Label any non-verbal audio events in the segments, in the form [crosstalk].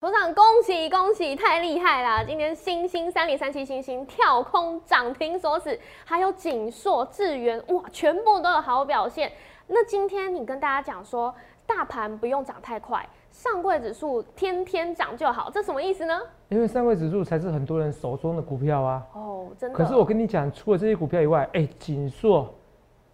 头长，恭喜恭喜，太厉害啦！今天星星三零三七星星跳空涨停锁死，还有锦硕、智源，哇，全部都有好表现。那今天你跟大家讲说，大盘不用涨太快，上柜指数天天涨就好，这什么意思呢？因为上柜指数才是很多人手中的股票啊。哦，真的。可是我跟你讲，除了这些股票以外，哎，锦硕、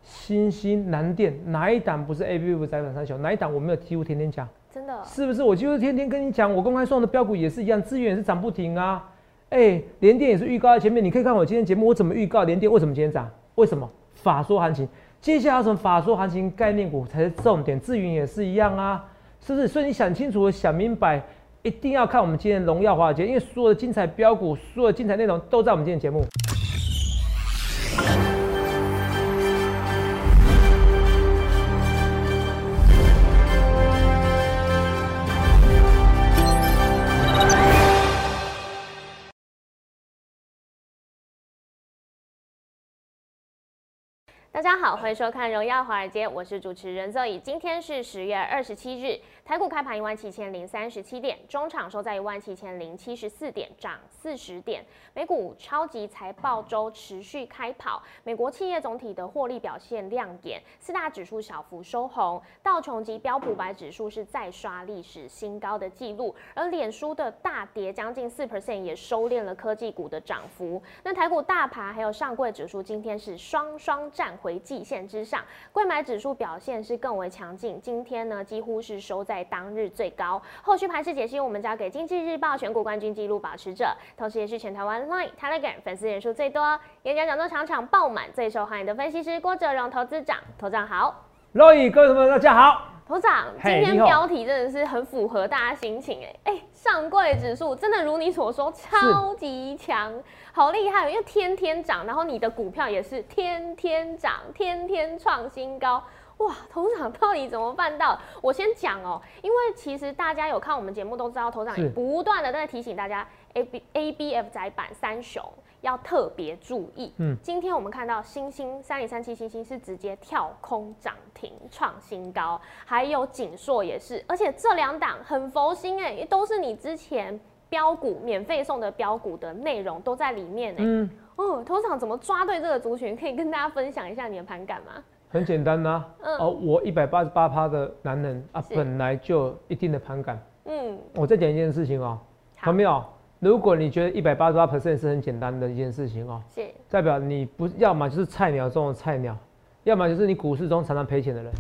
星星、南电，哪一档不是 A B F 窄板三雄？哪一档我没有几乎天天讲？真的是不是？我就是天天跟你讲，我公开送的标股也是一样，资源也是涨不停啊。哎，连电也是预告在前面，你可以看我今天节目，我怎么预告连电？为什么今天涨？为什么？法说行情，接下来什么法说行情概念股才是重点，资源也是一样啊，是不是？所以你想清楚、想明白，一定要看我们今天荣耀华尔街，因为所有的精彩标股、所有的精彩内容都在我们今天节目。大家好，欢迎收看《荣耀华尔街》，我是主持人 Zoe。今天是十月二十七日，台股开盘一万七千零三十七点，中场收在一万七千零七十四点，涨四十点。美股超级财报周持续开跑，美国企业总体的获利表现亮眼，四大指数小幅收红，道琼及标普百指数是再刷历史新高的记录，而脸书的大跌将近四 percent 也收敛了科技股的涨幅。那台股大盘还有上柜指数今天是双双站。回季线之上，柜买指数表现是更为强劲。今天呢，几乎是收在当日最高。后续盘势解析，我们交给经济日报选股冠军纪录保持者，同时也是全台湾 Line Telegram 粉丝人数最多、演讲讲座场场爆满、最受欢迎的分析师郭哲荣投资长。投长好，Roy 各位朋友们大家好。头长，今天标题真的是很符合大家心情哎哎，上柜指数真的如你所说超级强。好厉害，因为天天涨，然后你的股票也是天天涨，天天创新高，哇！头长到底怎么办到？我先讲哦，因为其实大家有看我们节目都知道，头长不断的在提醒大家，A B A B F 窄板三雄要特别注意。嗯，今天我们看到星星三零三七星星是直接跳空涨停创新高，还有锦硕也是，而且这两档很佛心哎，都是你之前。标股免费送的标股的内容都在里面呢。嗯，哦，头场怎么抓对这个族群？可以跟大家分享一下你的盘感吗？很简单呐，哦，我一百八十八趴的男人啊，本来就一定的盘感。嗯，我再讲一件事情哦，有没有？如果你觉得一百八十八 percent 是很简单的一件事情哦，是代表你不要么就是菜鸟中的菜鸟，要么就是你股市中常常赔钱的人。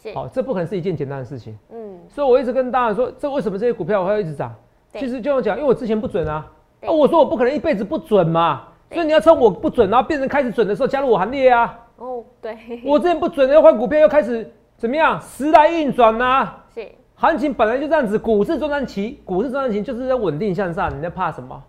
是，好，这不可能是一件简单的事情。嗯，所以我一直跟大家说，这为什么这些股票会一直涨？其实就要讲，因为我之前不准啊，啊，我说我不可能一辈子不准嘛，所以你要趁我不准，然后变成开始准的时候加入我行列啊。哦，对，我之前不准，要换股票又开始怎么样？时来运转呐。[laughs] 是，行情本来就这样子，股市中长期，股市中长期就是在稳定向上，你在怕什么？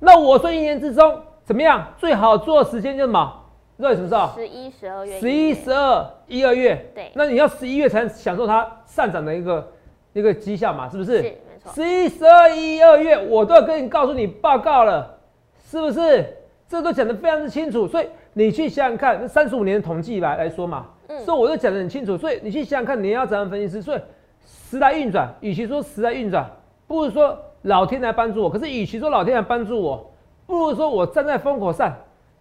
那我说一年之中怎么样？最好做的时间就是什么？热什么时候？十一、十二月。十一、十二、一二月。对。那你要十一月才享受它上涨的一个一个绩效嘛？是不是？是。十一、十二、一、二月，我都要跟你告诉你报告了，是不是？这都讲得非常之清楚，所以你去想想看，三十五年的统计来来说嘛，所以我就讲得很清楚，所以你去想想看，你要怎样分析师？所以时来运转，与其说时来运转，不如说老天来帮助我。可是与其说老天来帮助我，不如说我站在风口上，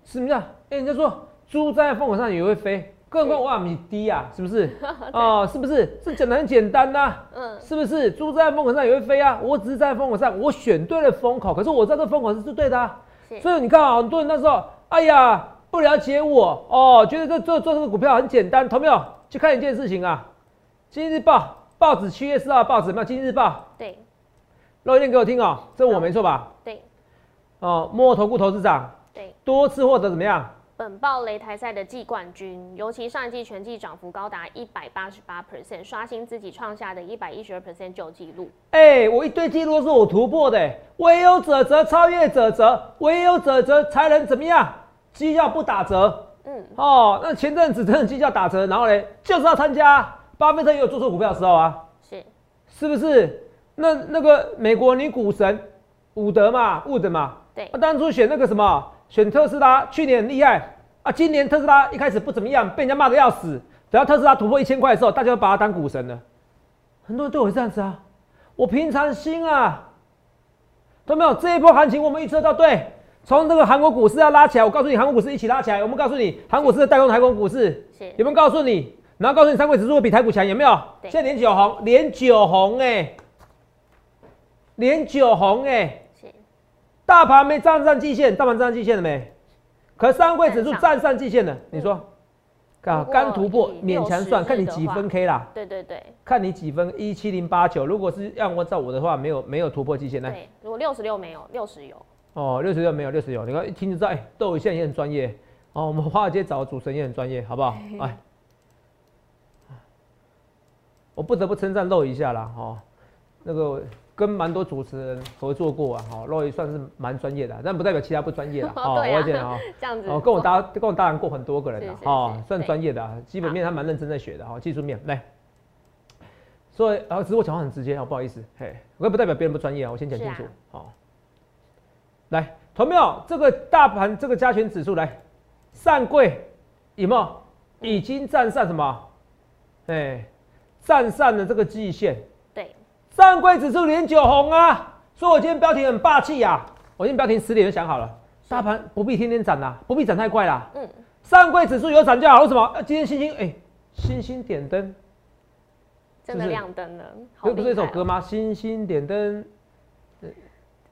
什么叫？哎，人家说猪站在风口上也会飞。更何况米低啊，是不是？哦，是不是？这讲的很简单呐，嗯，是不是？猪站在风口上也会飞啊，我只是站在风口上，我选对了风口，可是我知道这风口是是对的啊。所以你看啊，很多人那时候，哎呀，不了解我哦，觉得这做做这个股票很简单，同没有？去看一件事情啊，《今日报》报纸七月四号报纸有没有？《今日报》对，录一遍给我听哦，这我没错吧？对，哦，摩投顾投资长对，多次获得怎么样？本报擂台赛的季冠军，尤其上一季全季涨幅高达一百八十八 percent，刷新自己创下的一百一十二 percent 旧纪录。哎，我一堆记录都是我突破的，唯有者则超越者则，唯有者则才能怎么样？绩效不打折。嗯，哦，那前阵子真的绩效打折，然后嘞，就是要参加。巴菲特也有做错股票的时候啊，是，是不是？那那个美国女股神伍德嘛，伍德嘛，对，他当初选那个什么？选特斯拉，去年很厉害啊，今年特斯拉一开始不怎么样，被人家骂的要死。等到特斯拉突破一千块的时候，大家都把它当股神了。很多人对我是这样子啊，我平常心啊，都没有？这一波行情我们预测到对，从这个韩国股市要拉起来，我告诉你，韩国股市一起拉起来。我们告诉你，韩国股市带动台湾股市，有没有告诉你？然后告诉你，三贵指数会比台股强，有没有？现在连九红，连九红哎，连九红哎，大盘没站上季线，大盘站上季线了没？可三贵指数站上季线了，你说？啊，刚突破勉强算，看你几分 K 啦。对对对，看你几分一七零八九。如果是要我照我的话，没有没有突破季线呢。对，如果六十六没有，六十有。哦，六十六没有，六十有。你看一听就知道，哎，窦宇现在也很专业。哦，我们华尔街找的主持人也很专业，好不好？哎，我不得不称赞露一下啦，哈，那个。跟蛮多主持人合作过啊，哈，露一算是蛮专业的，但不代表其他不专业的，[laughs] 哦，我讲啊，[laughs] 这样子，哦，跟我搭跟我搭档过很多个人的，哦，算专业的，基本面他蛮认真在学的，哈，技术面来，所以然后只是我讲话很直接啊，不好意思，嘿，我也不代表别人不专业啊，我先讲清楚，好，来，同没有这个大盘这个加权指数来上柜有没有已经站上什么？哎，站上了这个季线。上柜指数连九红啊！所以我今天标题很霸气呀！我今天标题十点就想好了，大盘不必天天涨啦，不必涨太快啦。嗯，上柜指数有涨就好。为什么？今天星星哎，星星点灯，真的亮灯了。不是一首歌吗？星星点灯，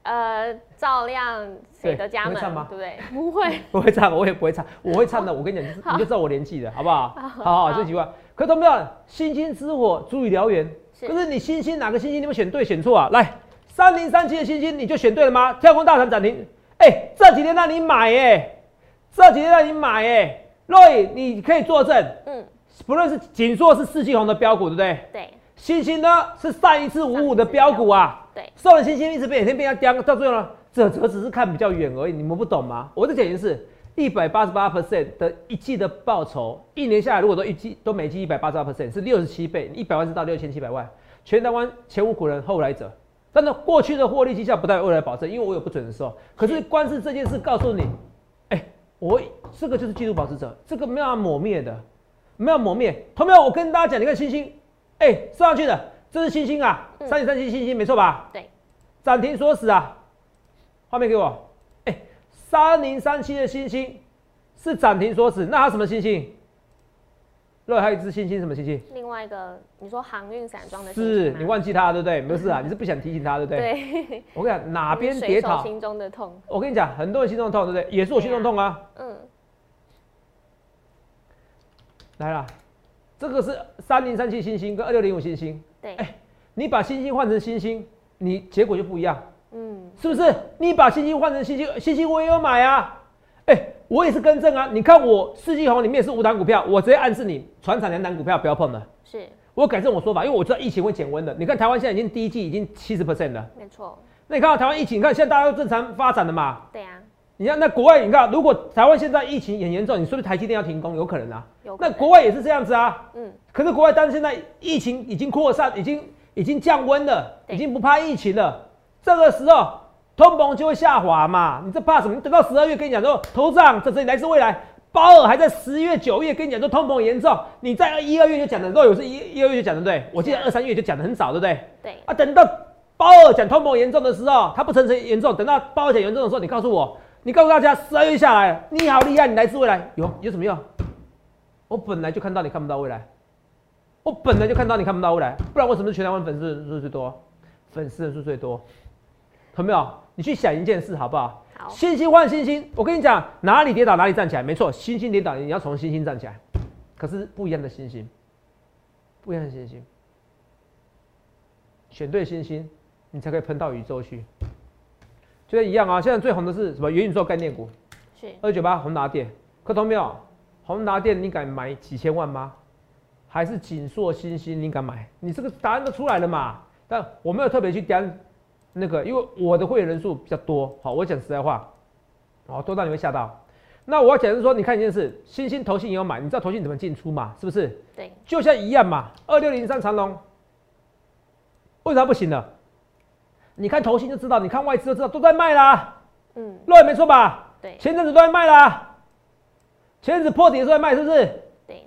呃，照亮谁的家门？唱吗？对不对？[laughs] 不会，[laughs] 不会唱，我也不会唱。我会唱的，我跟你讲，你就知道我年纪的好不好？好好，这句话。可懂不懂？星星之火，足以燎原。可是你星星哪个星星你们选对选错啊？来，三零三七的星星你就选对了吗？跳空大盘涨停，哎，这几天让你买哎，这几天让你买哎，Roy 你可以作证，嗯，不论是锦硕是四季红的标股，对不对？对。星星呢是上一次五五的标股啊，对。受了星星一直被每天被人家叼，到最后呢，这这只是看比较远而已，你们不懂吗？我的解释是。一百八十八 percent 的一季的报酬，一年下来如果都一季都每季一百八十八 percent 是六十七倍，一百万是到六千七百万，全台湾前无古人后来者。但是过去的获利绩效不代表未来保证，因为我有不准的时候。可是光是这件事告诉你，哎，我这个就是季度保持者，这个没有抹灭的，没有抹灭。同没有？我跟大家讲，你看星星，哎，升上去的，这是星星啊，三点三七星星没错吧？对，涨停锁死啊，画面给我。哎三零三七的星星是涨停锁死，那它什么星星？另外还有一只星星，什么星星？另外一个，你说航运散装的是你忘记它对不对？没事啊，你是不想提醒它对不对？对。我跟你讲，哪边跌倒，心中的痛。我跟你讲，很多人心中的痛，对不对？也是我心中痛啊。嗯。来了，这个是三零三七星星跟二六零五星星。对。哎，你把星星换成星星，你结果就不一样。嗯，是不是？你把星星换成星星，星星我也有买啊。哎，我也是更正啊。你看我四季红里面是五档股票，我直接暗示你，船产两档股票不要碰了。是，我改正我说法，因为我知道疫情会减温的。你看台湾现在已经第一季已经七十 percent 了，没错。那你看到台湾疫情，你看现在大家都正常发展了嘛？对啊。你看那国外，你看如果台湾现在疫情很严重，你是不是台积电要停工？有可能啊。有。那国外也是这样子啊。嗯。可是国外，但是现在疫情已经扩散，已经已经降温了，已经不怕疫情了。这个时候，通膨就会下滑嘛？你这怕什么？你等到十二月跟你讲说，头涨，这是来自未来。鲍尔还在十月、九月跟你讲说通膨严重，你在一二月就讲的，都有是一、一二月就讲的对。我记得二三月就讲的很早，对不对？对。啊，等到鲍尔讲通膨严重的时候，他不承认严重。等到鲍尔讲严重的时候，你告诉我，你告诉大家十二月下来，你好厉害，你来自未来，有有什么用？我本来就看到你看不到未来，我本来就看到你看不到未来，不然为什么全台湾粉丝人数最多？粉丝人数最多。有没有？你去想一件事好不好？好。星星换星星，我跟你讲，哪里跌倒哪里站起来，没错，星星跌倒你要从星星站起来，可是不一样的星星，不一样的星星，选对星星，你才可以喷到宇宙去。就一样啊，现在最红的是什么？元宇宙概念股，是二九八宏达电，可懂没有？宏达电你敢买几千万吗？还是锦硕新星你敢买？你这个答案都出来了嘛？但我没有特别去点。那个，因为我的会员人数比较多，好，我讲实在话，好多到你会吓到。那我要讲是说，你看一件事，新兴投信也有买，你知道投信怎么进出嘛？是不是？对，就像一样嘛。二六零三长隆，为啥不行了？你看投信就知道，你看外资就知道，都在卖啦。嗯，对，没错吧？对，前阵子都在卖啦，前阵子破底的时候在卖，是不是？对。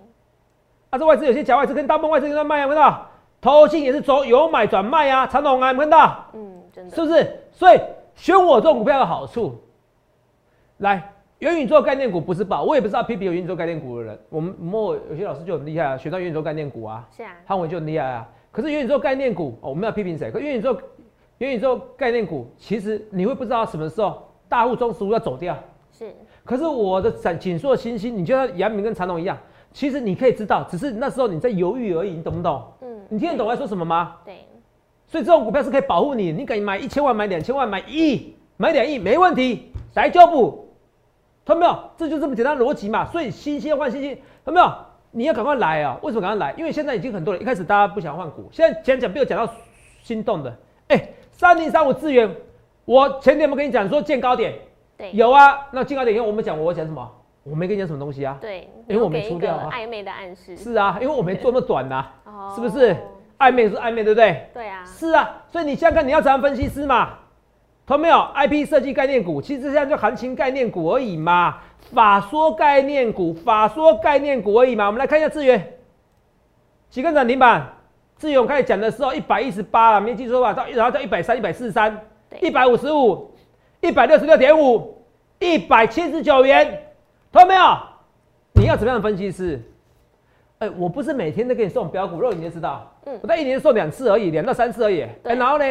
啊，这外资有些假外资跟大部分外资都在卖，有没有？投信也是走由买转卖啊，长龙啊，有没有看到？嗯。真的是不是？所以选我这种股票的好处，来元宇宙概念股不是宝，我也不知道批评有元宇宙概念股的人。我们莫有些老师就很厉害啊，选到元宇宙概念股啊，是啊，汉伟就很厉害啊。可是元宇宙概念股，哦，我们要批评谁？可元宇宙元宇宙概念股，其实你会不知道什么时候大户中实物要走掉。是，可是我的紧紧缩的星星，你就像阳明跟长隆一样，其实你可以知道，只是那时候你在犹豫而已，你懂不懂？嗯，你听得懂我在说什么吗？对。所以这种股票是可以保护你，你敢买一千万、买两千万、买一亿、买两亿没问题，来就不，看到没有？这就这么简单逻辑嘛。所以新鲜换新鲜，看到没有？你要赶快来啊！为什么赶快来？因为现在已经很多人一开始大家不想换股，现在讲讲被我讲到心动的。哎，三零三五资源，我前天我跟你讲说见高点，对，有啊。那见高点以后我们讲我讲什么？我没跟你讲什么东西啊？对，因为我没出掉啊。暧昧的暗示。是啊，因为我没做那么短呐，是不是？暧昧是暧昧，对不对？对啊。是啊，所以你现在看你要怎样分析师嘛？懂没有？IP 设计概念股，其实现在就行情概念股而已嘛。法说概念股，法说概念股而已嘛。我们来看一下资源，几根涨停板？智源开始讲的时候一百一十八了，没记错吧？到然后到一百三、一百四十三、一百五十五、一百六十六点五、一百七十九元，到没有？你要怎么样的分析师？哎，我不是每天都给你送标股肉，你就知道。嗯，我在一年送两次而已，两到三次而已。哎，然后呢，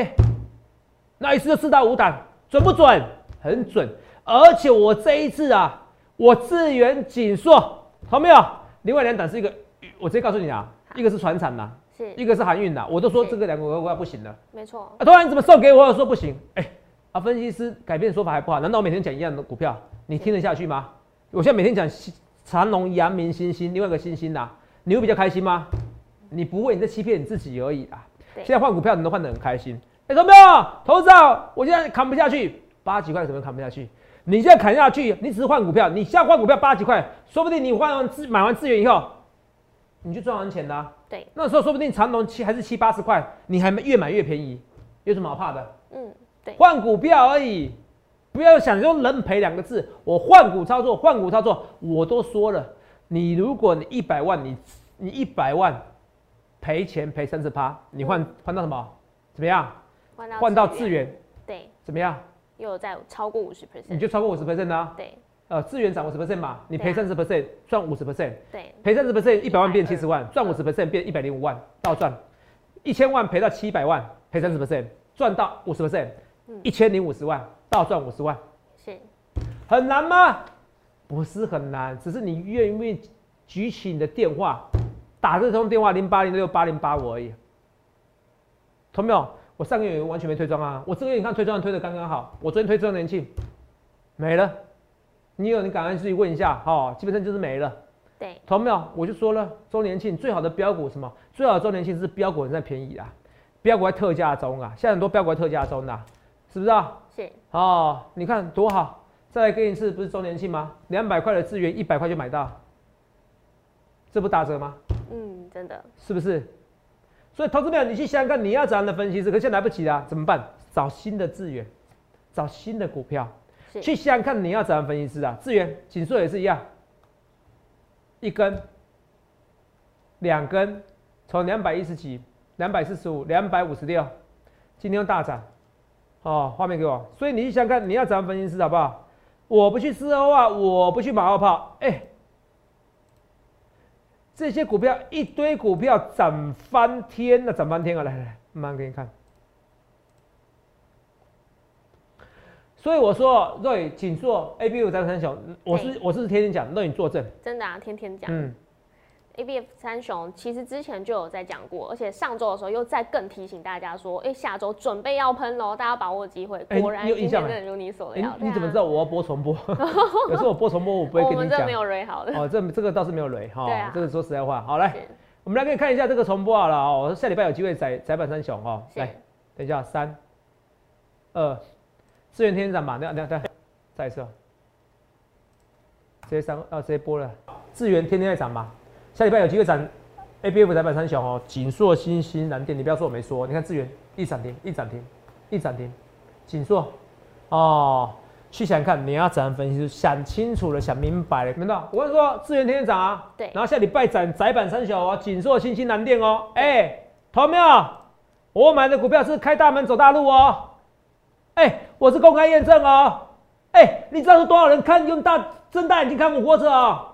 那一次就四到五档，准不准？很准。而且我这一次啊，我资源紧缩，好没有？另外两档是一个，我直接告诉你啊，一个是船产的，是一个是航运的，我都说这个两个股票不行了。没错。啊，突然怎么送给我？说不行。哎，啊，分析师改变说法还不好？难道我每天讲一样的股票，你听得下去吗？我现在每天讲长隆、阳明、星星，另外一个星星呐。你会比较开心吗？你不会，你在欺骗你自己而已啊！现在换股票，你都换得很开心。哎，有没有？投资啊！我现在砍不下去，八几块怎么砍不下去？你现在砍下去，你只是换股票，你现在换股票八几块，说不定你换完资买完资源以后，你就赚完钱的。对，那时候说不定长隆七还是七八十块，你还越买越便宜，有什么好怕的？嗯，对，换股票而已，不要想用人赔两个字。我换股操作，换股操作，我都说了。你如果你一百万，你你一百万赔钱赔三十趴，你换换到什么？怎么样？换到资源？对，怎么样？又在超过五十 percent，你就超过五十 percent 啊？对，呃，资源涨五十 percent 嘛，你赔三十 percent 赚五十 percent，对，赔三十 percent 一百万变七十万，赚五十 percent 变一百零五万，倒赚，一千万赔到七百万，赔三十 percent 赚到五十 percent，一千零五十万倒赚五十万，是很难吗？不是很难，只是你愿不愿意举起你的电话，打这通电话零八零六八零八五而已。同没有？我上个月完全没推装啊，我这个月你看推装推的刚刚好。我昨天推周年庆没了，你有你赶快自己问一下哈，基本上就是没了。对，同没有？我就说了，周年庆最好的标股什么？最好的周年庆是标股在便宜啊，标股在特价中啊，现在很多标股在特价中的，是不是啊？是。哦，你看多好。再来给你一次，不是周年庆吗？两百块的资源，一百块就买到，这不打折吗？嗯，真的，是不是？所以投资友，你去想想看，你要怎样的分析师？可现在来不及了，怎么办？找新的资源，找新的股票，去想想看你要怎样分析师啊？资源紧缩也是一样，一根、两根，从两百一十几、两百四十五、两百五十六，今天又大涨，哦，画面给我。所以你去想看你要怎样分析师，好不好？我不去吃欧啊，我不去马后炮。哎，这些股票一堆股票涨翻天了，涨翻天啊！来来来，慢慢给你看。所以我说，瑞请做 A B 五三三雄，我是我是天天讲，让你作证。真的啊，天天讲。嗯。A B F 三雄其实之前就有在讲过，而且上周的时候又再更提醒大家说，哎，下周准备要喷喽，大家把握机会。果然今天真的如你所料。你怎么知道我要播重播？[laughs] 有时候我播重播，我不会 [laughs] 跟你讲。我们这没有雷好的。哦，这这个倒是没有雷哈。对啊。这个说实在话，好来，我们来给你看一下这个重播好了哦。下礼拜有机会载载板三雄哦。来，等一下，三、二，资源天涨嘛？等等等，再一次。直接上啊，直接播了。资源天天在涨嘛？下礼拜有机会涨，A B F 台板三小哦，锦硕、新兴、蓝电，你不要说我没说，你看资源一涨停，一涨停，一涨停，锦硕哦，去想看你要怎样分析，想清楚了，想明白了，明白？我跟你说，资源天天涨啊，对，然后下礼拜涨窄板三小哦，锦硕、新兴、蓝电哦，哎，同没有？我买的股票是开大门走大路哦，哎，我。我是公开验证哦。哎，你知道是多少人看用大睁大眼睛看我过车啊？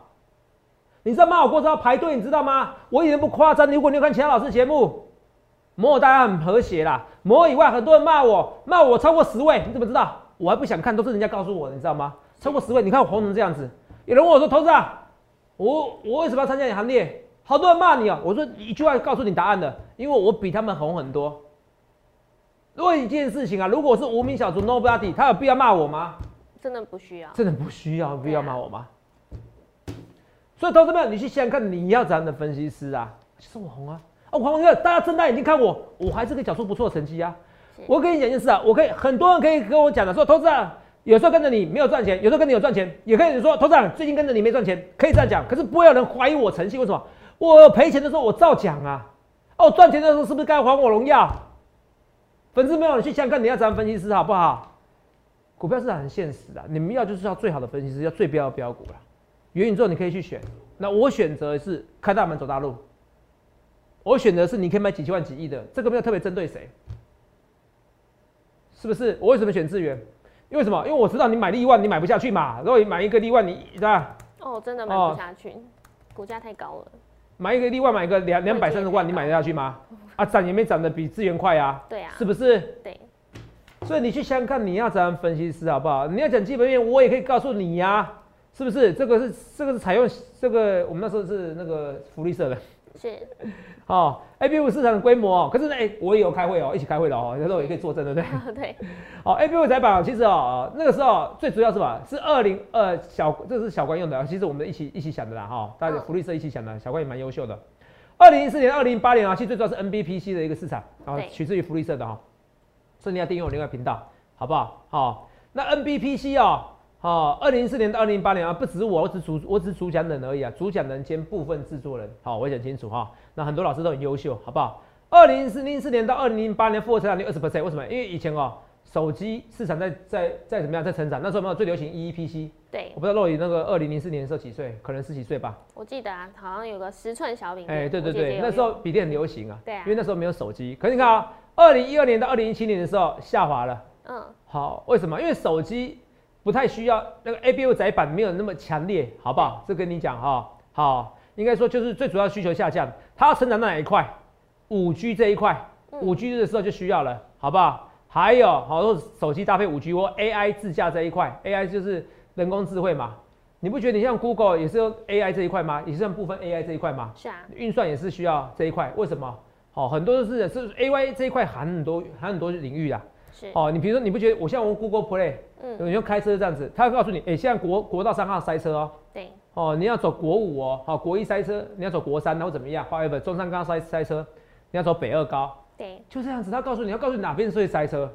你知道骂我过车要排队，你知道吗？我一点不夸张。如果你有看其他老师节目，摩尔大家很和谐啦。摩尔以外很多人骂我，骂我超过十位，你怎么知道？我还不想看，都是人家告诉我的，你知道吗？超过十位，你看我红成这样子。有人问我说：“投资啊，我我为什么要参加你行列？”好多人骂你啊！我说一句话告诉你答案的，因为我比他们红很多。问一件事情啊，如果是无名小卒 Nobody，他有必要骂我吗？真的不需要，真的不需要，必要骂我吗？所以，投资们，你去想想看，你要怎样的分析师啊？是我红啊！啊，我红，大家睁大眼睛看我，我还是可以缴出不错的成绩啊！我跟你讲一件事啊，我可以很多人可以跟我讲的，说投资啊，有时候跟着你没有赚钱，有时候跟你有赚钱，也可以说投资啊，最近跟着你没赚钱，可以这样讲。可是不会有人怀疑我诚信，为什么？我赔钱的时候我照讲啊！哦，赚钱的时候是不是该还我荣耀？粉丝没有，你去想想看，你要找分析师好不好？股票市场很现实的，你们要就是要最好的分析师，要最标的标股了。元宇宙你可以去选，那我选择是开大门走大路。我选择是你可以买几千万几亿的，这个没有特别针对谁，是不是？我为什么选资源？因为什么？因为我知道你买利万你买不下去嘛。如果你买一个利万，你对吧？哦，真的买不下去，股价太高了。买一个例外，买一个两两百三十万，你买得下去吗？啊，涨也没涨得比资源快啊。对啊。是不是？对。所以你去想想看，你要怎样分析师好不好？你要讲基本面，我也可以告诉你呀，是不是？这个是这个是采用这个，我们那时候是那个福利社的，是。哦，A B 五市场的规模哦，可是呢，哎，我也有开会哦，一起开会的哦，有时候也可以作证，对不对？[laughs] 对。哦，A B 五窄板其实哦，那个时候最主要是吧，是二零二小，这是小关用的，其实我们一起一起想的啦，哈，大家福利社一起想的，小关也蛮优秀的。二零一四年、二零一八年啊，其实最主要是 N B P C 的一个市场，然后取自于福利社的哈。所以你要订阅我另外频道，好不好？好，那 N B P C 哦，好，二零一四年到二零一八年啊，不止我，我只主，我只主讲人而已啊，主讲人兼部分制作人，好，我讲清楚哈。那很多老师都很优秀，好不好？二零四零四年到二零零八年复合成长率二十 percent，为什么？因为以前哦，手机市场在在在怎么样在成长，那时候没有最流行 E E P C。对，我不知道洛伊那个二零零四年的时候几岁，可能十几岁吧。我记得啊，好像有个十寸小饼。哎，对对对，那时候笔电很流行啊。对啊。因为那时候没有手机，可是你看啊。二零一二年到二零一七年的时候下滑了，嗯，好，为什么？因为手机不太需要那个 A B U 载板没有那么强烈，好不好？这跟你讲哈，好，应该说就是最主要需求下降，它要成长到哪一块？五 G 这一块，五 G 的时候就需要了，好不好？还有好多手机搭配五 G 或 AI 自驾这一块，AI 就是人工智慧嘛，你不觉得你像 Google 也是用 AI 这一块吗？也是用部分 AI 这一块吗？是啊，运算也是需要这一块，为什么？哦，很多都是是 AI 这一块含很多含很多领域啊。是哦，你比如说你不觉得我像我 Google Play，嗯，你用开车这样子，他会告诉你，哎，现在国国道三号塞车哦。对。哦，你要走国五哦，好，国一塞车，你要走国三，然后怎么样？花一本中山刚塞塞车，你要走北二高。对。就这样子，他告诉你要告诉你哪边是会塞车，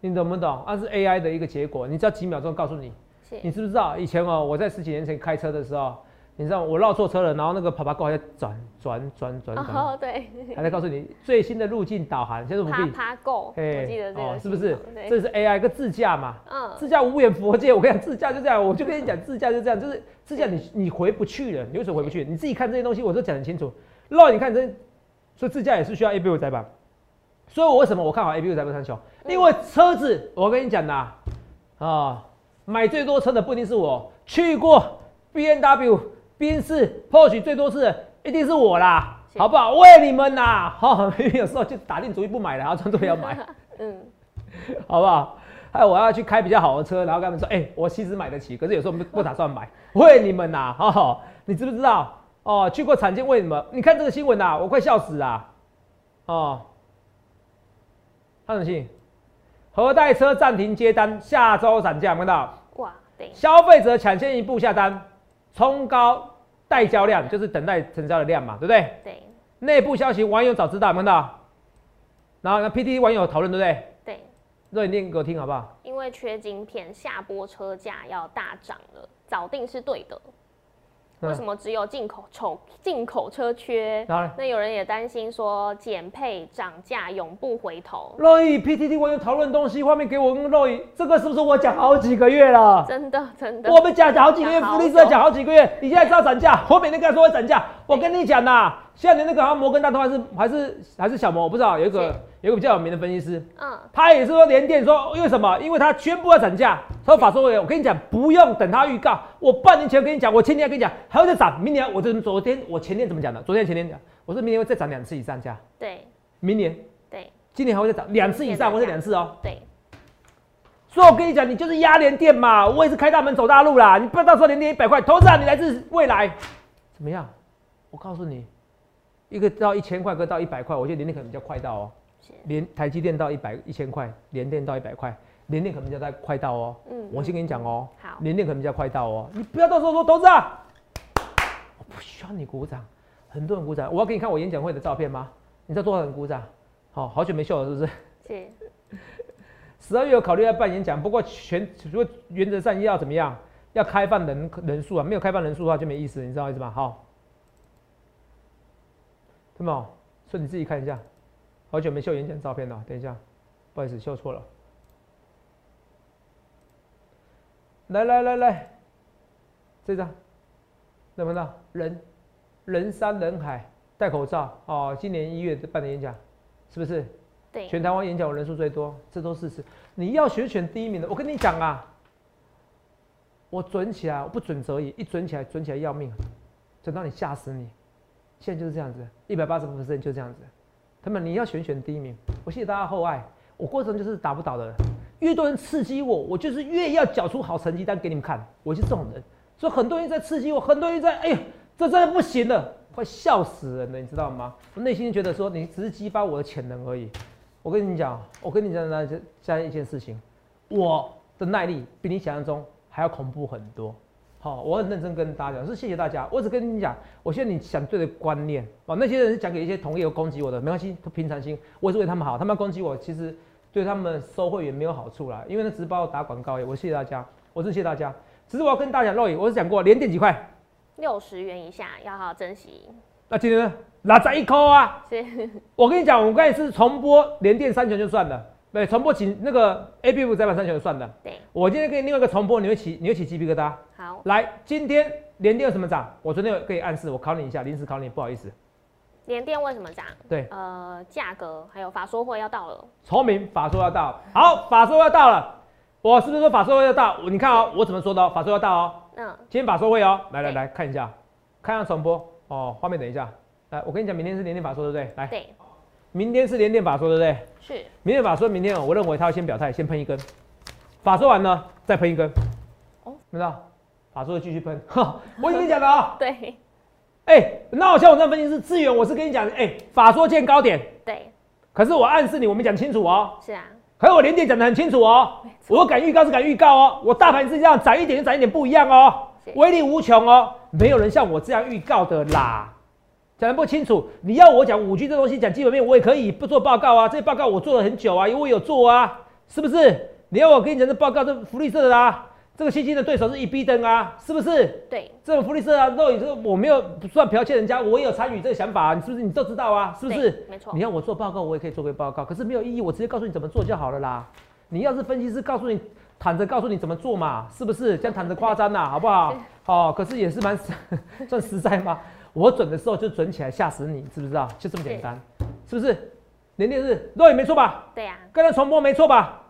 你懂不懂？那是 A I 的一个结果，你只要几秒钟告诉你。是。你知不知道以前哦，我在十几年前开车的时候。你知道我绕错车了，然后那个爬爬狗还在转转转转转，哦对，还在告诉你最新的路径导航，现在不必。爬爬狗，我记得这个是不是？这是 AI 个自驾嘛？嗯，自驾无远佛界，我跟你讲，自驾就这样，我就跟你讲，自驾就这样，就是自驾你你回不去了，你为什么回不去？你自己看这些东西，我都讲很清楚。绕你看这，所以自驾也是需要 A B U 载板，所以我为什么我看好 A B U 载板三雄？因为车子，我跟你讲呐，啊，买最多车的不一定是我，去过 B N W。宾士、Porsche 最多次一定是我啦，好不好？为你们呐，[laughs] 好，有时候就打定主意不买了，然后装作要买，[laughs] 嗯，[laughs] 好不好？还有我要去开比较好的车，然后跟他们说，哎，我其实买得起，可是有时候不不打算买，为你们呐，哈，你知不知道？哦，去过产经为什么？你看这个新闻呐，我快笑死啊！哦，汉永信，核代车暂停接单，下周涨价，看到？哇，对，消费者抢先一步下单。冲高待交量就是等待成交的量嘛，对不对？对。内部消息，网友早知道，看到。然后那 P T 网友讨论，对不对？对。那你念给我听好不好？因为缺晶片，下波车价要大涨了，早定是对的。为什么只有进口丑进口车缺？那有人也担心说减配涨价永不回头。洛伊 PTT 网友讨论东西，画面给我跟洛伊，这个是不是我讲好几个月了？真的真的，我们讲讲好几个月，福利社讲好几个月，你现在知道涨价？我每天跟他说会涨价，我跟你讲呐，现在的那个好像摩根大通还是还是还是小摩，我不知道有一个。有个比较有名的分析师，嗯，他也是说连电说因为什么？因为他宣布要涨价。他说法说委我跟你讲，不用等他预告，我半年前跟你讲，我前天跟你讲还会再涨，明年我就昨天我前天怎么讲的？昨天前天讲，我说明年会再涨两次以上价。对，明年对，今年还会再涨两次以上，或者两次哦。对，所以我跟你讲，你就是压连电嘛，我也是开大门走大路啦。你不要到时候连电一百块，投资啊，你来自未来，怎么样？我告诉你，一个到一千块，一个到一百块，我觉得联电可能比较快到哦。连台积电到一百一千块，连电到一百块，连电可能比较快到哦。嗯，我先跟你讲哦。好，连电可能比较快到哦。你不要到时候说投资啊，我不需要你鼓掌，很多人鼓掌。我要给你看我演讲会的照片吗？你知道多少人鼓掌？好好久没秀了，是不是？是。[laughs] 十二月有考虑要办演讲，不过全如果原则上要怎么样？要开放人人数啊，没有开放人数的话就没意思，你知道意思吗？好，听到没有？所以你自己看一下。好久没秀演讲照片了，等一下，不好意思，秀错了。来来来来，这张，能不能人人山人海，戴口罩哦。今年一月办的演讲，是不是？对。全台湾演讲人数最多，这都事实。你要选选第一名的，我跟你讲啊，我准起来，我不准则已，一准起来，准起来要命，准到你吓死你。现在就是这样子，一百八十分就这样子。他们你要选选第一名，我谢谢大家厚爱。我过程就是打不倒的，越多人刺激我，我就是越要缴出好成绩单给你们看。我是这种人，所以很多人在刺激我，很多人在，哎呀，这真的不行了，快笑死人了，你知道吗？我内心觉得说，你只是激发我的潜能而已。我跟你讲，[laughs] 我跟你讲那这这一件事情，我的耐力比你想象中还要恐怖很多。好，我很认真跟大家讲，是谢谢大家。我只跟你讲，我现在你想对的观念啊，那些人是讲给一些同业攻击我的，没关系，平常心。我也是为他们好，他们攻击我，其实对他们收会员没有好处啦，因为那只是帮我打广告。我谢谢大家，我是谢谢大家。只是我要跟大家讲，肉眼我是讲过，连电几块，六十元以下要好好珍惜。那今天呢，拿在一扣啊！是，我跟你讲，我刚才是重播连电三拳就算了。对，重播起那个 A B F 窄板三全算的。对，我今天给你另外一个重播，你会起你会起鸡皮疙瘩。好，来，今天联电有什么涨？我昨天有可以暗示，我考你一下，临时考你，不好意思。联电为什么涨？对，呃，价格还有法说会要到了。聪明，法说要到，好，法说要到了。我是不是说法说会要到？你看哦，我怎么说的？哦法说要到哦。嗯。今天法说会哦，来来来看一下，看一下重播哦，画面等一下。来，我跟你讲，明天是联电法说，对不对？来。对。明天是连电法说，对不对？是。明天法说，明天我认为他要先表态，先喷一根。法说完呢，再喷一根。哦，知道？法说继续喷。哈，[laughs] 我跟你讲了啊。[laughs] 对。哎，那我像我这样分析是资源，我是跟你讲，哎，法说见高点。对。可是我暗示你，我没讲清楚哦。是啊。可是我连电讲的很清楚哦。我敢预告是敢预告哦。我大盘是这样，涨一点就涨一点，不一样哦。威力无穷哦。没有人像我这样预告的啦。讲的不清楚，你要我讲五 G 这东西，讲基本面我也可以不做报告啊。这些报告我做了很久啊，因为我有做啊，是不是？你要我跟你讲这报告，这福利社的啦，这个新兴的对手是一逼登啊，是不是？对，这种福利社啊，肉眼这个我没有不算剽窃人家，我也有参与这个想法，啊你是不是？你都知道啊，是不是？没错。你要我做报告，我也可以做个报告，可是没有意义，我直接告诉你怎么做就好了啦。你要是分析师，告诉你躺着告诉你怎么做嘛，是不是？这样躺着夸张啦，好不好？[laughs] 好，可是也是蛮 [laughs] 算实在吗？我准的时候就准起来吓死你，知不知道？就这么简单，是不是？连电视肉也没错吧？对呀。刚才重播没错吧？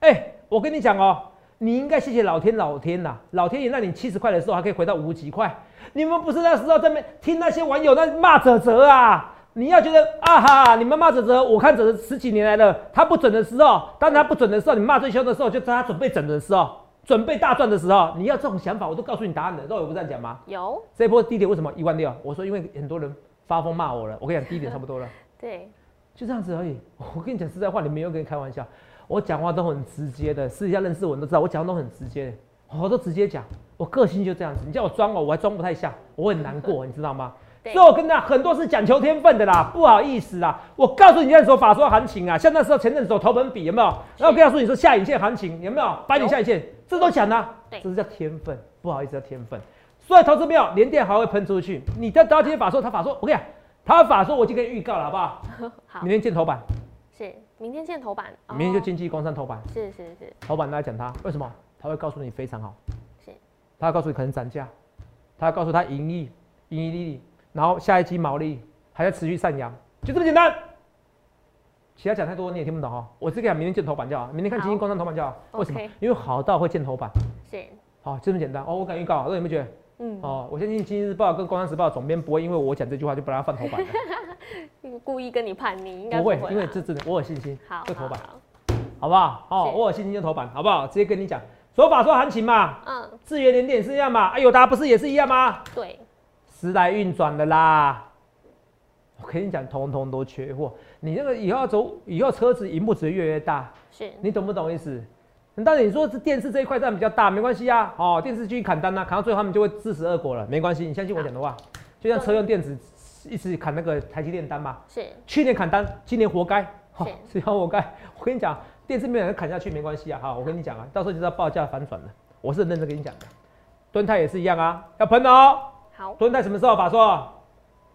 哎，我跟你讲哦，你应该谢谢老天，老天呐，老天爷让你七十块的时候还可以回到五几块。你们不是那时候在那听那些网友在骂泽泽啊？你要觉得啊哈，你们骂泽泽，我看泽泽十几年来了，他不准的时候，当他不准的时候，你骂最凶的时候，就在他准备整的时候。准备大赚的时候，你要这种想法，我都告诉你答案的。肉有不这样讲吗？有。这一波低点为什么一万六？我说因为很多人发疯骂我了。我跟你讲，低点差不多了。[laughs] 对，就这样子而已。我跟你讲实在话，你没有跟你开玩笑。我讲话都很直接的，私底下认识我都知道，我讲话都很直接，我都直接讲。我个性就这样子，你叫我装我，我还装不太像，我很难过，你知道吗？所以我跟你讲，很多是讲求天分的啦，不好意思啦。我告诉你，那时候法说行情啊，像那时候前阵子投本比有没有？然后告诉你说下影线行情有没有？白点下影线，这都讲的，这是叫天分，不好意思叫天分。所以投资没有连电还会喷出去。你在到今天法说，他法说，我跟你讲，他法说我就给你预告了，好不好？[laughs] 好明，天见头版，是明天见头版，明天就哦经济工商头版，是是是头版来讲它为什么？他会告诉你非常好，是，他会告诉你可能涨价，他会告诉他盈利、盈利利，然后下一期毛利还在持续上扬，就这么简单。其他讲太多你也听不懂哦，我只讲明天见头版就好，明天看经济工商头版就好。为什么因为好到会见头版，是，好，就这么简单哦。我敢预告，那你有没有觉得？嗯，哦，我相信《经济日报》跟《工商时报》总编不会因为我讲这句话就把它放头版，[laughs] 故意跟你叛逆，应该不会啦，因为这真的我有信心，好就头版，好不好？哦，我有信心就头版，好不好？直接跟你讲，手法说行情嘛，嗯，资源连点是一样嘛，啊，友达不是也是一样吗？对，时来运转的啦。我跟你讲，通通都缺货。你那个以后要走，以后车子荧幕只会越来越大，是，你懂不懂意思？但是你说是电视这一块占比较大，没关系啊。哦，电视继续砍单啊，砍到最后他们就会自食恶果了，没关系。你相信我讲的话，就像车用电子一直砍那个台积电单嘛，是，去年砍单，今年活该，好、是是要活该。我跟你讲，电视没有人砍下去没关系啊。好，我跟你讲啊，到时候就知道报价反转了。我是很认真跟你讲的，敦泰也是一样啊，要喷哦。好，敦泰什么时候法说？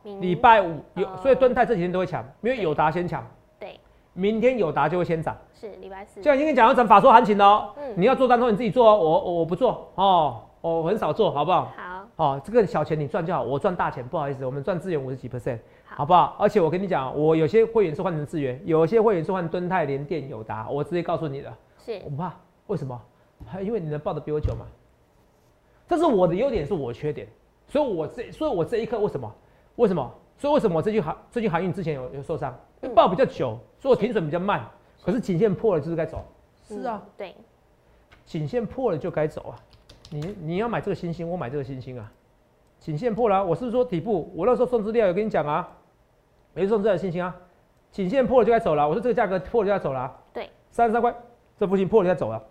明礼拜五有，哦。所以敦泰这几天都会抢，因为友达先抢，对，明天友达就会先涨。是礼拜四。就，像今天讲要涨法说行情的哦，嗯。你要做单头你自己做哦，我我我不做哦，我很少做，好不好？好，哦，这个小钱你赚就好，我赚大钱，不好意思，我们赚资源五十几 percent，好。好不好？而且我跟你讲，我有些会员是换成资源，有些会员是换敦泰、联电、友达，我直接告诉你的，是。我不怕，为什么？因为你能报的比我久嘛，这是我的优点，是我的缺点，所以我这，所以我这一刻为什么？为什么？所以为什么我这句航这句航运之前有有受伤？因为报比较久，所以我停损比较慢，可是颈线破了就是该走。是啊，嗯，对，颈线破了就该走啊。你你要买这个星星，我买这个星星啊。颈线破了啊、我是不是说底部？我那时候送资料有跟你讲啊，没送资料的星星啊。颈线破了就该走了，我说这个价格破了就该走了、啊。对，三十三块，这附近破了就该走了。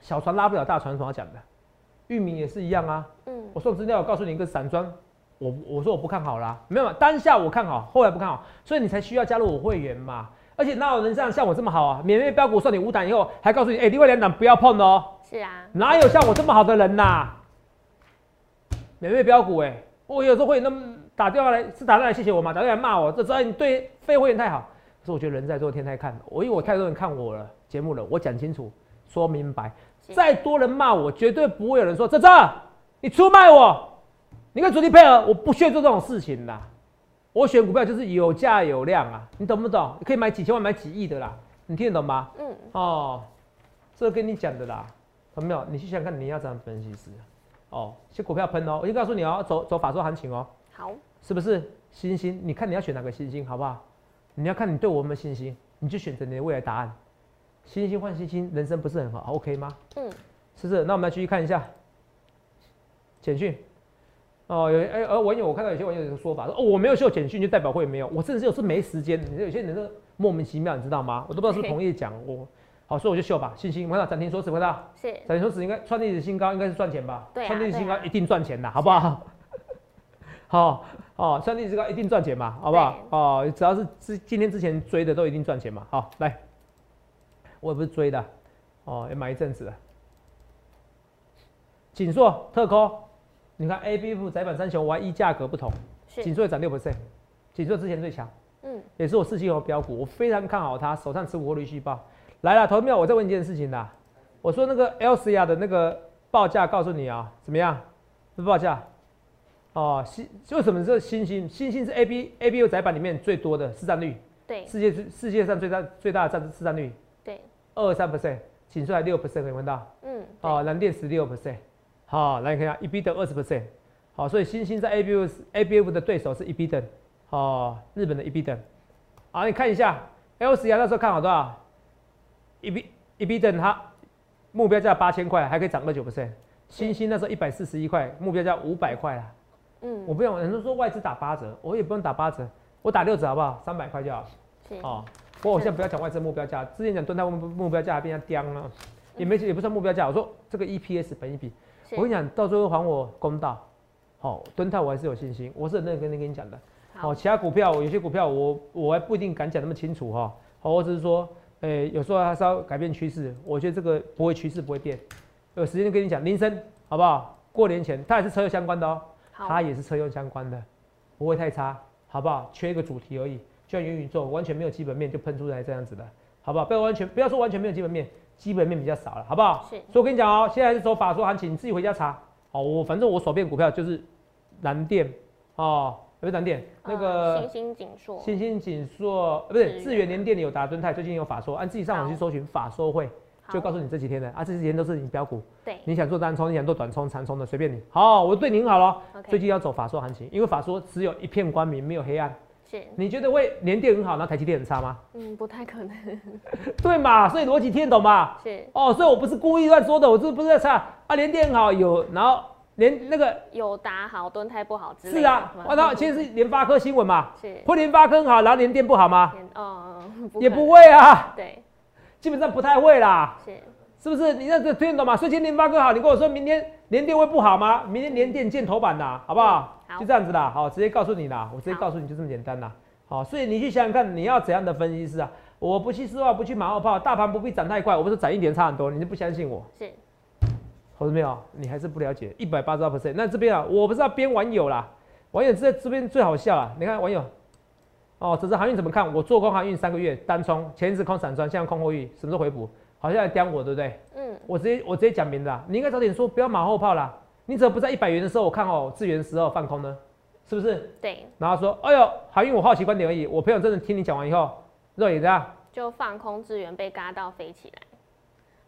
小船拉不了大船，怎么讲的？域名也是一样啊。嗯，我送资料，我告诉你一个散装，我我说我不看好啦，没有嘛，当下我看好，后来不看好，所以你才需要加入我会员嘛。而且哪有人这样像我这么好啊？免费标股算你五档以后，还告诉你，哎、另外两档不要碰哦。是啊，[laughs] 哪有像我这么好的人呐、免费标股哎、我有时候会那么打电话来，是打电话来谢谢我嘛，打电话来骂我，这知道你对非会员太好。可是我觉得人在做天在看，我因为我太多人看我了节目了，我讲清楚说明白，再多人骂我，绝对不会有人说这这你出卖我，你跟主力配合，我不屑做这种事情啦。我选股票就是有价有量啊，你懂不懂？你可以买几千万、买几亿的啦，你听得懂吗？嗯，哦，这个跟你讲的啦，有没有？你去想想看，你要怎样分析师？哦，些股票喷哦，我就告诉你哦，走走法说行情哦，好，是不是？星星，你看你要选哪个星星，好不好？你要看你对我有没有信心，你就选择你的未来答案。星星换星星，人生不是很好，OK 吗？嗯，是不是？那我们来继续看一下简讯。哦，有哎而网友，我看到有些网友有一个说法说，哦，我没有秀简讯就代表会没有，我真的是有时没时间。你说有些人是莫名其妙，你知道吗？我都不知道是不是同业讲我，好，所以我就秀吧。信心，我看到涨停说止，看到是，涨停说止应该创历史新高，应该是赚钱吧？对啊创历史新高一定赚钱的，好不好？[laughs] 好哦，创历史新高一定赚钱嘛，好不好？哦，只要是之今天之前追的都一定赚钱嘛。好，来，我也不是追的，哦，也买一阵子了。锦硕特科，你看 A B F 窄板三雄 Y 一价格不同，是，锦硕涨六 percent，锦硕之前最强，嗯，也是我四季红标股，我非常看好它，手上持股获利续报。来了，投票，我再问一件事情啦，我说那个 L C R 的那个报价，告诉你啊，怎么样？这报价。哦，新为什么这新兴新兴是 A B A B U 窄板里面最多的市占率，对，世界最世界上最大最大的占市占率。对，二三 percent，锦硕还六 percent，可以闻到？嗯，哦，蓝电十六 percent，好，来你看一下，EB 等二十 percent，好，所以新兴在 A B F A B F 的对手是 EB 等，好，日本的 EB 等，好，你看一下 L C R 那时候看好多少？？EBEB 等它目标价八千块，还可以涨二九 percent，新兴那时候一百四十一块，目标价五百块啦，嗯，我不用，人都说外资打八折，我也不用打八折，我打六折好不好？三百块就好。是，哦，不过我现在不要讲外资目标价，之前讲蹲泰目目标价还被人家刁了，也没也不算目标价。我说这个 EPS 本一比，我跟你讲，到最后还我公道。好、蹲泰我还是有信心，我是很认真跟你讲的。好、好，其他股票有些股票我我还不一定敢讲那么清楚哈。好、我只是说，诶、有时候还是要改变趋势。我觉得这个不会趋势不会变，有时间跟你讲铃声好不好？过年前它也是车用相关的哦，它也是车用相关的，不会太差，好不好？缺一个主题而已，就像元宇宙完全没有基本面就喷出来这样子的，好不好？不要完全不要说完全没有基本面，基本面比较少了，好不好？是所以我跟你讲哦，现在是走法说行情，你自己回家查。好，我反正我手边股票就是蓝电哦，不是蓝电，那个呃星星锦硕，星星锦硕，呃不是智源智源联电里有达敦泰，最近有法说，按自己上网去搜寻法说会，就告诉你这几天的啊，这几天都是你标股，对你想做单冲，你想做短冲、长冲的，随便你。好，我对你很好了。最近要走法说行情，因为法说只有一片光明，没有黑暗。是，你觉得会联电很好，然后台积电很差吗？嗯，不太可能，[laughs] 对嘛？所以逻辑听得懂嘛？是哦，所以我不是故意乱说的，我这不是在差啊，联电很好有，然后连那个有打好，蹲太不好之类的，是啊，我操，其实是联发科新闻嘛，是，会联发科很好，然后联电不好吗？天哦，[laughs] 也不会啊，对，基本上不太会啦。是，是不是？你那这听得懂吗？所以今天联发科好，你跟我说明天联电会不好吗？明天联电见头版啦，好不好？好就这样子啦，好，直接告诉你啦，我直接告诉你就这么简单啦。好，所以你去想想看，你要怎样的分析师啊？我不去丝袜，不去马后炮，大盘不必涨太快，我不是涨一点差很多，你就不相信我？是，投资没有？你还是不了解，一百八十二 percent。那这边啊，我不知道编网友啦，网友这这边最好笑啦。你看网友，哦，这是航运怎么看？我做空航运三个月，单冲，前一次空散装，现在空货运，什么时候回补？好像来刁我，对不对？嗯，我直接我直接讲明的啊，你应该早点说，不要马后炮啦。你怎么不在一百元的时候，我看好资源的时候放空呢？是不是？对，然后说，哎呦，航运我好奇观点而已。我朋友真的听你讲完以后，肉眼这样，就放空资源被嘎到飞起来，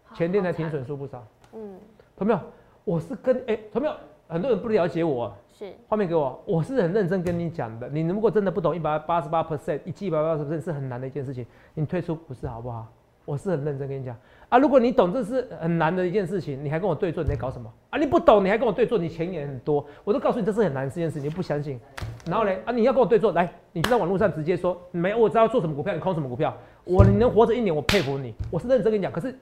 好 [laughs] 前天才停，好损输不少。嗯，同没有？我是跟哎，同没有？很多人不了解我，是，画面给我，我是很认真跟你讲的。你如果真的不懂一百八十八 percent，一季一百八十 percent 是很难的一件事情，你退出股市好不好？我是很认真跟你讲啊。如果你懂这是很难的一件事情，你还跟我对坐，你在搞什么啊？你不懂，你还跟我对坐，你钱也很多，我都告诉你这是很难的这件事，你不相信。然后呢啊，你要跟我对坐，来，你就在网络上直接说，没，我知道做什么股票，你空什么股票，我你能活着一年，我佩服你，我是认真跟你讲，可是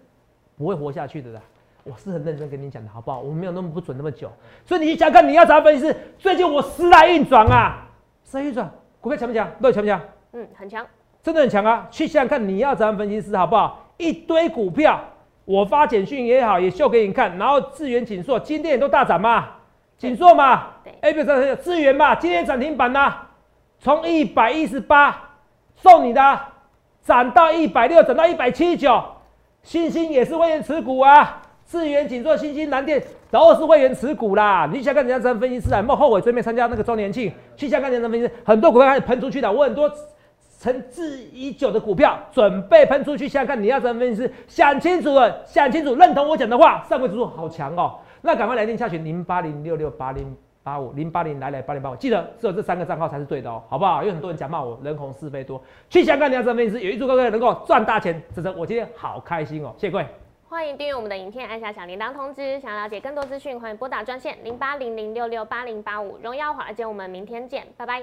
不会活下去的啦。我是很认真跟你讲的，好不好？我没有那么不准那么久，所以你想看你要找分析。最近我时来运转啊，时来运转，股票强不强？对，强不强？嗯，很强，真的很强啊！去想想看你要怎样分析师，好不好？一堆股票，我发简讯也好，也秀给你看。然后智源、锦硕今天也都大涨嘛，锦硕嘛，对哎，不是智源嘛，今天涨停板呐、从一百一十八送你的啊，涨到一百六，涨到一百七十九。星星也是会员持股啊，智源、锦硕、星星、蓝电都是会员持股啦。你想看人家真分析师啊，有没有后悔追没参加那个周年庆？去想看人家真分析师，很多股票开始喷出去的，我很多。沉滞已久的股票准备喷出去，想想看你要怎么分析，想清楚了，想清楚，认同我讲的话，上柜指数好强哦，那赶快来电下群零八零六六八零八五零八零来来八零八五，记得只有这三个账号才是对的哦，好不好？有很多人讲骂我人红是非多，去想看你要怎么分析，有一祝各位能够赚大钱，真的我今天好开心哦，谢谢各位。欢迎订阅我们的影片，按下小铃铛通知。想了解更多资讯，欢迎拨打专线零八零零六六八零八五。荣耀华尔街，我们明天见，拜拜。